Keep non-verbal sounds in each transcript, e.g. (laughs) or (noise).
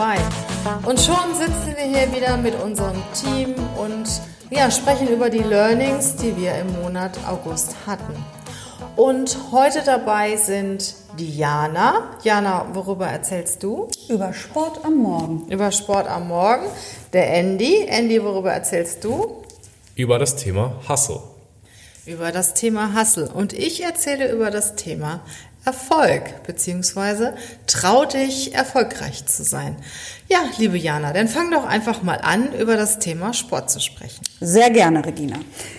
vorbei. Und schon sitzen wir hier wieder mit unserem Team und ja, sprechen über die Learnings, die wir im Monat August hatten. Und heute dabei sind Diana. Jana, worüber erzählst du? Über Sport am Morgen. Über Sport am Morgen. Der Andy. Andy, worüber erzählst du? Über das Thema Hustle. Über das Thema Hustle. Und ich erzähle über das Thema Erfolg, beziehungsweise trau dich, erfolgreich zu sein. Ja, liebe Jana, dann fang doch einfach mal an, über das Thema Sport zu sprechen. Sehr gerne, Regina.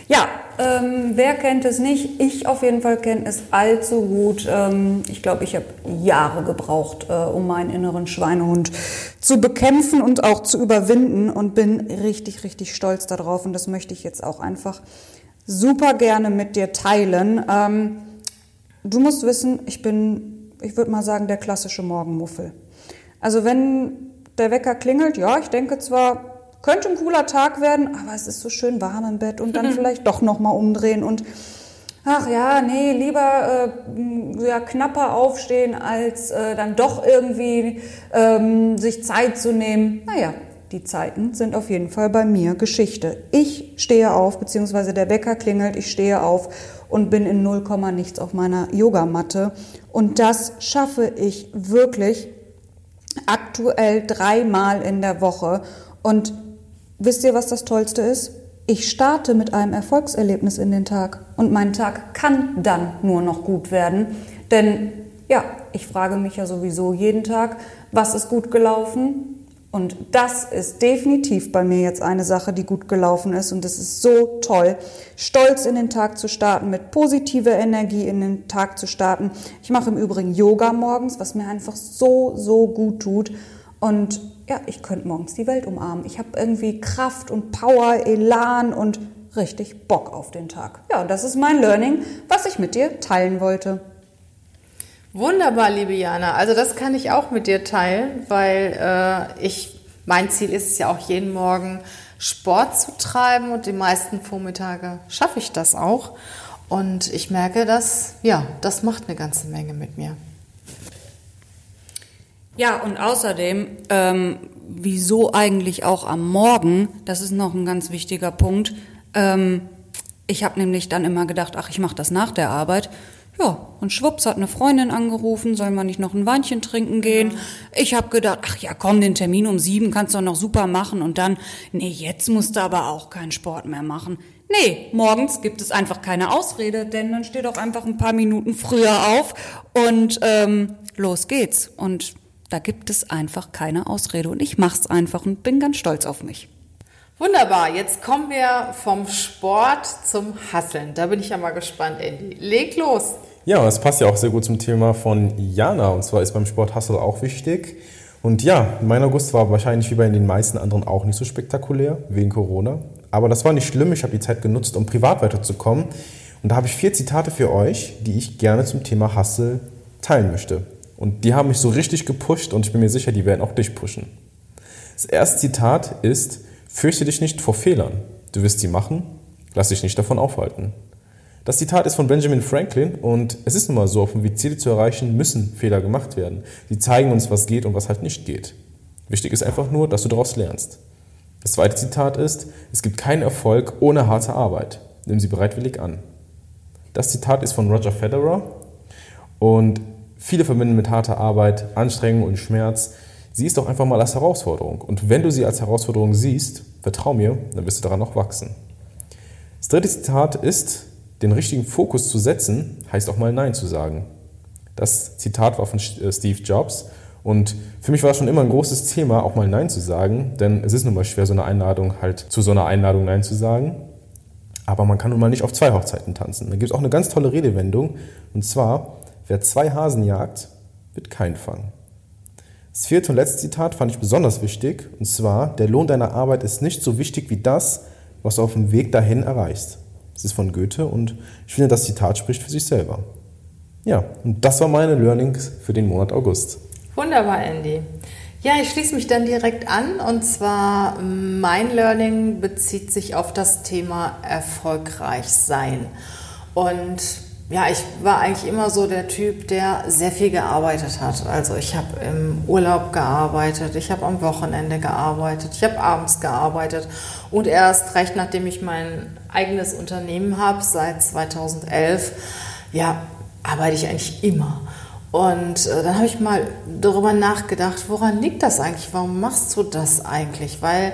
Ja, ähm, wer kennt es nicht? Ich auf jeden Fall kenne es allzu gut. Ähm, ich glaube, ich habe Jahre gebraucht, äh, um meinen inneren Schweinehund zu bekämpfen und auch zu überwinden und bin richtig, richtig stolz darauf. Und das möchte ich jetzt auch einfach super gerne mit dir teilen. Ähm, du musst wissen, ich bin, ich würde mal sagen, der klassische Morgenmuffel. Also wenn der Wecker klingelt, ja, ich denke zwar, könnte ein cooler Tag werden, aber es ist so schön warm im Bett und dann (laughs) vielleicht doch noch mal umdrehen und ach ja, nee, lieber äh, ja, knapper aufstehen, als äh, dann doch irgendwie ähm, sich Zeit zu nehmen. Naja, die Zeiten sind auf jeden Fall bei mir Geschichte. Ich stehe auf, beziehungsweise der Wecker klingelt, ich stehe auf und bin in 0, nichts auf meiner Yogamatte. Und das schaffe ich wirklich aktuell dreimal in der Woche. Und wisst ihr, was das Tollste ist? Ich starte mit einem Erfolgserlebnis in den Tag. Und mein Tag kann dann nur noch gut werden. Denn ja, ich frage mich ja sowieso jeden Tag, was ist gut gelaufen? Und das ist definitiv bei mir jetzt eine Sache, die gut gelaufen ist. Und es ist so toll, stolz in den Tag zu starten, mit positiver Energie in den Tag zu starten. Ich mache im Übrigen Yoga morgens, was mir einfach so, so gut tut. Und ja, ich könnte morgens die Welt umarmen. Ich habe irgendwie Kraft und Power, Elan und richtig Bock auf den Tag. Ja, und das ist mein Learning, was ich mit dir teilen wollte. Wunderbar, liebe Jana. Also das kann ich auch mit dir teilen, weil äh, ich mein Ziel ist es ja auch jeden Morgen Sport zu treiben und die meisten Vormittage schaffe ich das auch. Und ich merke, dass ja, das macht eine ganze Menge mit mir. Ja, und außerdem, ähm, wieso eigentlich auch am Morgen? Das ist noch ein ganz wichtiger Punkt. Ähm, ich habe nämlich dann immer gedacht, ach, ich mache das nach der Arbeit. Ja, und schwupps hat eine Freundin angerufen, soll man nicht noch ein Weinchen trinken gehen? Ich habe gedacht, ach ja, komm, den Termin um sieben kannst du doch noch super machen. Und dann, nee, jetzt musst du aber auch keinen Sport mehr machen. Nee, morgens gibt es einfach keine Ausrede, denn dann steh doch einfach ein paar Minuten früher auf und ähm, los geht's. Und da gibt es einfach keine Ausrede. Und ich mach's einfach und bin ganz stolz auf mich. Wunderbar, jetzt kommen wir vom Sport zum Hasseln. Da bin ich ja mal gespannt, Andy. Leg los. Ja, das passt ja auch sehr gut zum Thema von Jana. Und zwar ist beim Sport Hustle auch wichtig. Und ja, mein August war wahrscheinlich wie bei den meisten anderen auch nicht so spektakulär, wegen Corona. Aber das war nicht schlimm. Ich habe die Zeit genutzt, um privat weiterzukommen. Und da habe ich vier Zitate für euch, die ich gerne zum Thema Hustle teilen möchte. Und die haben mich so richtig gepusht und ich bin mir sicher, die werden auch dich pushen. Das erste Zitat ist, fürchte dich nicht vor Fehlern. Du wirst sie machen, lass dich nicht davon aufhalten. Das Zitat ist von Benjamin Franklin und es ist nun mal so, um Ziele zu erreichen, müssen Fehler gemacht werden. Sie zeigen uns, was geht und was halt nicht geht. Wichtig ist einfach nur, dass du daraus lernst. Das zweite Zitat ist, es gibt keinen Erfolg ohne harte Arbeit. Nimm sie bereitwillig an. Das Zitat ist von Roger Federer und viele verbinden mit harter Arbeit Anstrengung und Schmerz. Sieh es doch einfach mal als Herausforderung. Und wenn du sie als Herausforderung siehst, vertrau mir, dann wirst du daran noch wachsen. Das dritte Zitat ist, den richtigen Fokus zu setzen, heißt auch mal Nein zu sagen. Das Zitat war von äh, Steve Jobs und für mich war es schon immer ein großes Thema, auch mal Nein zu sagen, denn es ist nun mal schwer, so eine Einladung halt zu so einer Einladung Nein zu sagen. Aber man kann nun mal nicht auf zwei Hochzeiten tanzen. Da gibt es auch eine ganz tolle Redewendung und zwar, wer zwei Hasen jagt, wird keinen fangen. Das vierte und letzte Zitat fand ich besonders wichtig, und zwar, der Lohn deiner Arbeit ist nicht so wichtig wie das, was du auf dem Weg dahin erreichst. Das ist von Goethe und ich finde, das Zitat spricht für sich selber. Ja, und das waren meine Learnings für den Monat August. Wunderbar, Andy. Ja, ich schließe mich dann direkt an und zwar mein Learning bezieht sich auf das Thema erfolgreich sein. Und ja, ich war eigentlich immer so der Typ, der sehr viel gearbeitet hat. Also ich habe im Urlaub gearbeitet, ich habe am Wochenende gearbeitet, ich habe abends gearbeitet und erst recht, nachdem ich mein eigenes Unternehmen habe, seit 2011, ja, arbeite ich eigentlich immer. Und äh, dann habe ich mal darüber nachgedacht, woran liegt das eigentlich? Warum machst du das eigentlich? Weil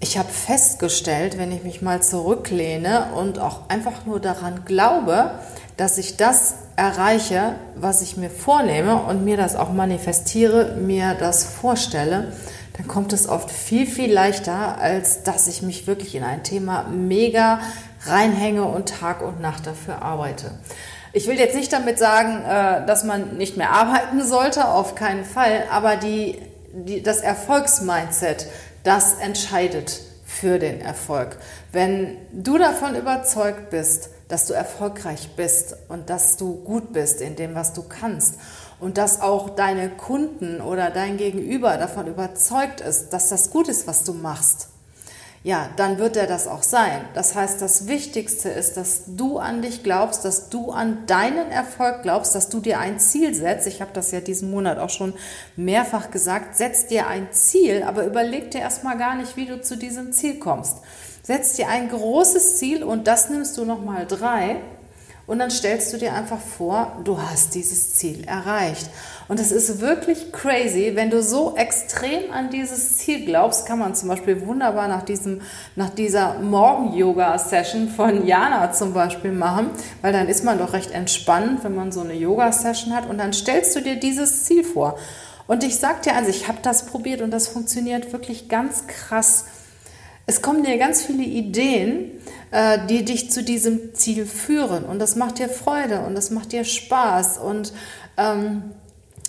ich habe festgestellt, wenn ich mich mal zurücklehne und auch einfach nur daran glaube, dass ich das erreiche, was ich mir vornehme und mir das auch manifestiere, mir das vorstelle, dann kommt es oft viel, viel leichter, als dass ich mich wirklich in ein Thema mega reinhänge und Tag und Nacht dafür arbeite. Ich will jetzt nicht damit sagen, äh, dass man nicht mehr arbeiten sollte, auf keinen Fall, aber die, die, das Erfolgsmindset, das entscheidet für den Erfolg. Wenn du davon überzeugt bist, dass du erfolgreich bist und dass du gut bist in dem, was du kannst und dass auch deine Kunden oder dein Gegenüber davon überzeugt ist, dass das gut ist, was du machst, ja, dann wird er das auch sein. Das heißt, das Wichtigste ist, dass du an dich glaubst, dass du an deinen Erfolg glaubst, dass du dir ein Ziel setzt. Ich habe das ja diesen Monat auch schon mehrfach gesagt. Setz dir ein Ziel, aber überleg dir erstmal gar nicht, wie du zu diesem Ziel kommst. Setz dir ein großes Ziel und das nimmst du nochmal drei und dann stellst du dir einfach vor, du hast dieses Ziel erreicht. Und es ist wirklich crazy, wenn du so extrem an dieses Ziel glaubst, kann man zum Beispiel wunderbar nach, diesem, nach dieser Morgen-Yoga-Session von Jana zum Beispiel machen, weil dann ist man doch recht entspannt, wenn man so eine Yoga-Session hat und dann stellst du dir dieses Ziel vor. Und ich sag dir also, ich habe das probiert und das funktioniert wirklich ganz krass. Es kommen dir ganz viele Ideen, die dich zu diesem Ziel führen. Und das macht dir Freude und das macht dir Spaß. Und ähm,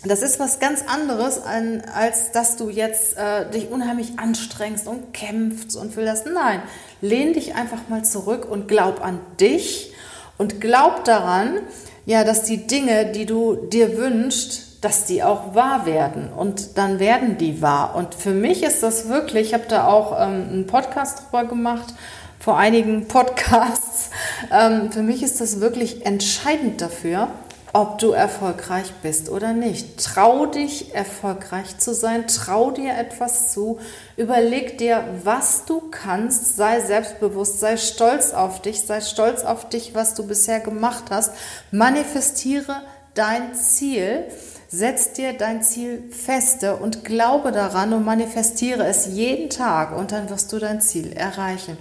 das ist was ganz anderes, als dass du jetzt äh, dich unheimlich anstrengst und kämpfst und will das. Nein, lehn dich einfach mal zurück und glaub an dich und glaub daran, ja, dass die Dinge, die du dir wünschst, dass die auch wahr werden und dann werden die wahr. Und für mich ist das wirklich, ich habe da auch ähm, einen Podcast drüber gemacht, vor einigen Podcasts. Ähm, für mich ist das wirklich entscheidend dafür, ob du erfolgreich bist oder nicht. Trau dich, erfolgreich zu sein, trau dir etwas zu, überleg dir, was du kannst, sei selbstbewusst, sei stolz auf dich, sei stolz auf dich, was du bisher gemacht hast, manifestiere dein Ziel Setz dir dein Ziel feste und glaube daran und manifestiere es jeden Tag und dann wirst du dein Ziel erreichen.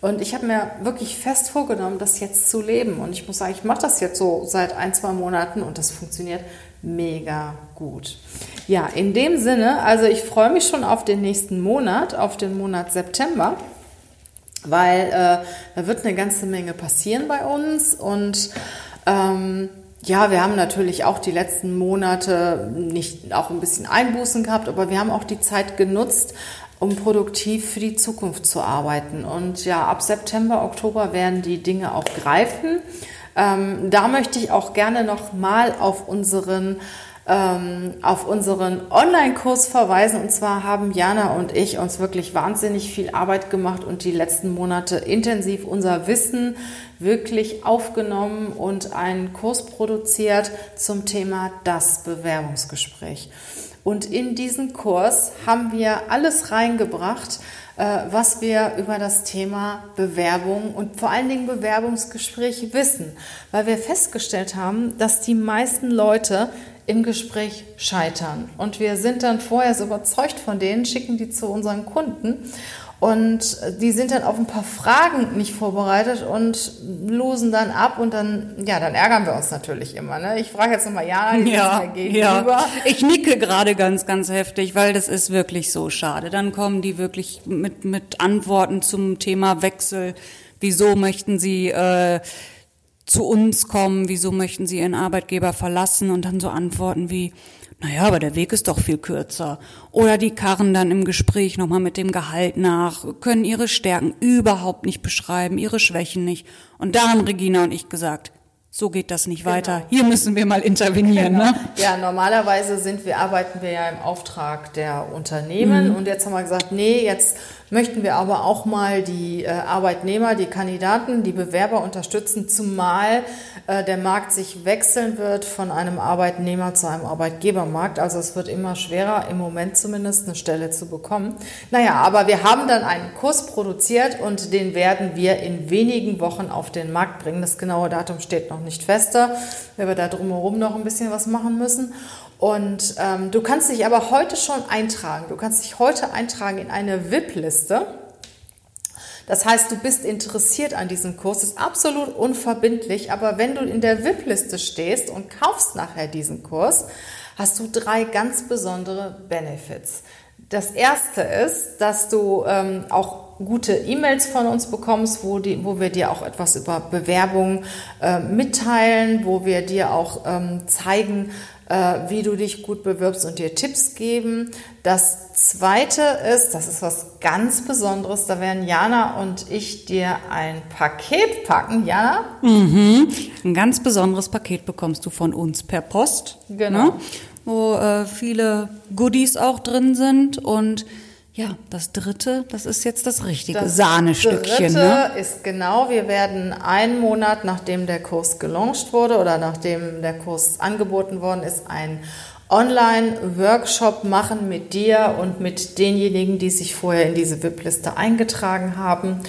Und ich habe mir wirklich fest vorgenommen, das jetzt zu leben. Und ich muss sagen, ich mache das jetzt so seit ein, zwei Monaten und das funktioniert mega gut. Ja, in dem Sinne, also ich freue mich schon auf den nächsten Monat, auf den Monat September, weil äh, da wird eine ganze Menge passieren bei uns und ähm, ja, wir haben natürlich auch die letzten Monate nicht auch ein bisschen Einbußen gehabt, aber wir haben auch die Zeit genutzt, um produktiv für die Zukunft zu arbeiten. Und ja, ab September, Oktober werden die Dinge auch greifen. Ähm, da möchte ich auch gerne noch mal auf unseren ähm, auf unseren Online-Kurs verweisen. Und zwar haben Jana und ich uns wirklich wahnsinnig viel Arbeit gemacht und die letzten Monate intensiv unser Wissen wirklich aufgenommen und einen Kurs produziert zum Thema das Bewerbungsgespräch. Und in diesen Kurs haben wir alles reingebracht, äh, was wir über das Thema Bewerbung und vor allen Dingen Bewerbungsgespräch wissen, weil wir festgestellt haben, dass die meisten Leute im Gespräch scheitern. Und wir sind dann vorher so überzeugt von denen, schicken die zu unseren Kunden und die sind dann auf ein paar Fragen nicht vorbereitet und losen dann ab und dann, ja, dann ärgern wir uns natürlich immer. Ne? Ich frage jetzt nochmal, ja, ja, ja. Ich nicke gerade ganz, ganz heftig, weil das ist wirklich so schade. Dann kommen die wirklich mit, mit Antworten zum Thema Wechsel. Wieso möchten sie äh, zu uns kommen, wieso möchten sie ihren Arbeitgeber verlassen und dann so Antworten wie, naja, aber der Weg ist doch viel kürzer. Oder die karren dann im Gespräch nochmal mit dem Gehalt nach, können ihre Stärken überhaupt nicht beschreiben, ihre Schwächen nicht. Und da haben Regina und ich gesagt, so geht das nicht genau. weiter. Hier müssen wir mal intervenieren. Genau. Ne? Ja, normalerweise sind wir, arbeiten wir ja im Auftrag der Unternehmen mhm. und jetzt haben wir gesagt, nee, jetzt möchten wir aber auch mal die äh, Arbeitnehmer, die Kandidaten, die Bewerber unterstützen, zumal äh, der Markt sich wechseln wird von einem Arbeitnehmer zu einem Arbeitgebermarkt. Also es wird immer schwerer, im Moment zumindest eine Stelle zu bekommen. Naja, aber wir haben dann einen Kurs produziert und den werden wir in wenigen Wochen auf den Markt bringen. Das genaue Datum steht noch nicht fester, weil wir da drumherum noch ein bisschen was machen müssen. Und ähm, du kannst dich aber heute schon eintragen. Du kannst dich heute eintragen in eine VIP-Liste. Das heißt, du bist interessiert an diesem Kurs, ist absolut unverbindlich, aber wenn du in der VIP-Liste stehst und kaufst nachher diesen Kurs, hast du drei ganz besondere Benefits. Das erste ist, dass du ähm, auch gute E-Mails von uns bekommst, wo, die, wo wir dir auch etwas über Bewerbung äh, mitteilen, wo wir dir auch ähm, zeigen, äh, wie du dich gut bewirbst und dir Tipps geben. Das zweite ist, das ist was ganz Besonderes, da werden Jana und ich dir ein Paket packen. Jana? Mhm. Ein ganz besonderes Paket bekommst du von uns per Post. Genau. Ne? Wo äh, viele Goodies auch drin sind und ja, das dritte, das ist jetzt das richtige das Sahnestückchen. Das dritte ne? ist genau, wir werden einen Monat, nachdem der Kurs gelauncht wurde oder nachdem der Kurs angeboten worden ist, einen Online-Workshop machen mit dir und mit denjenigen, die sich vorher in diese VIP-Liste eingetragen haben.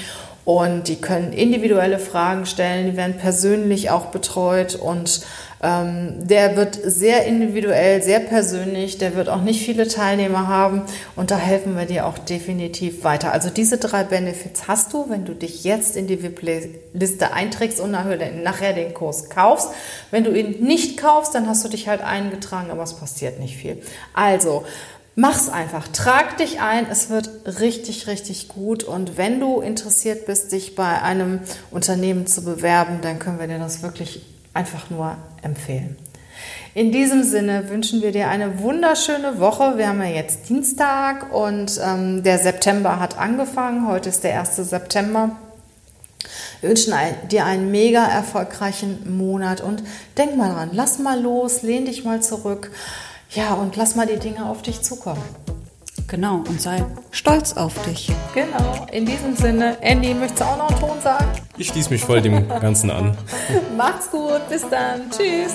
Und die können individuelle Fragen stellen, die werden persönlich auch betreut und ähm, der wird sehr individuell, sehr persönlich, der wird auch nicht viele Teilnehmer haben und da helfen wir dir auch definitiv weiter. Also diese drei Benefits hast du, wenn du dich jetzt in die VIP-Liste einträgst und nachher den Kurs kaufst. Wenn du ihn nicht kaufst, dann hast du dich halt eingetragen, aber es passiert nicht viel. Also, Mach's einfach, trag dich ein, es wird richtig, richtig gut. Und wenn du interessiert bist, dich bei einem Unternehmen zu bewerben, dann können wir dir das wirklich einfach nur empfehlen. In diesem Sinne wünschen wir dir eine wunderschöne Woche. Wir haben ja jetzt Dienstag und ähm, der September hat angefangen. Heute ist der 1. September. Wir wünschen dir einen mega erfolgreichen Monat und denk mal dran, lass mal los, lehn dich mal zurück. Ja, und lass mal die Dinge auf dich zukommen. Genau, und sei stolz auf dich. Genau, in diesem Sinne, Andy, möchtest du auch noch einen Ton sagen? Ich schließe mich voll dem Ganzen an. (laughs) Macht's gut, bis dann. Tschüss.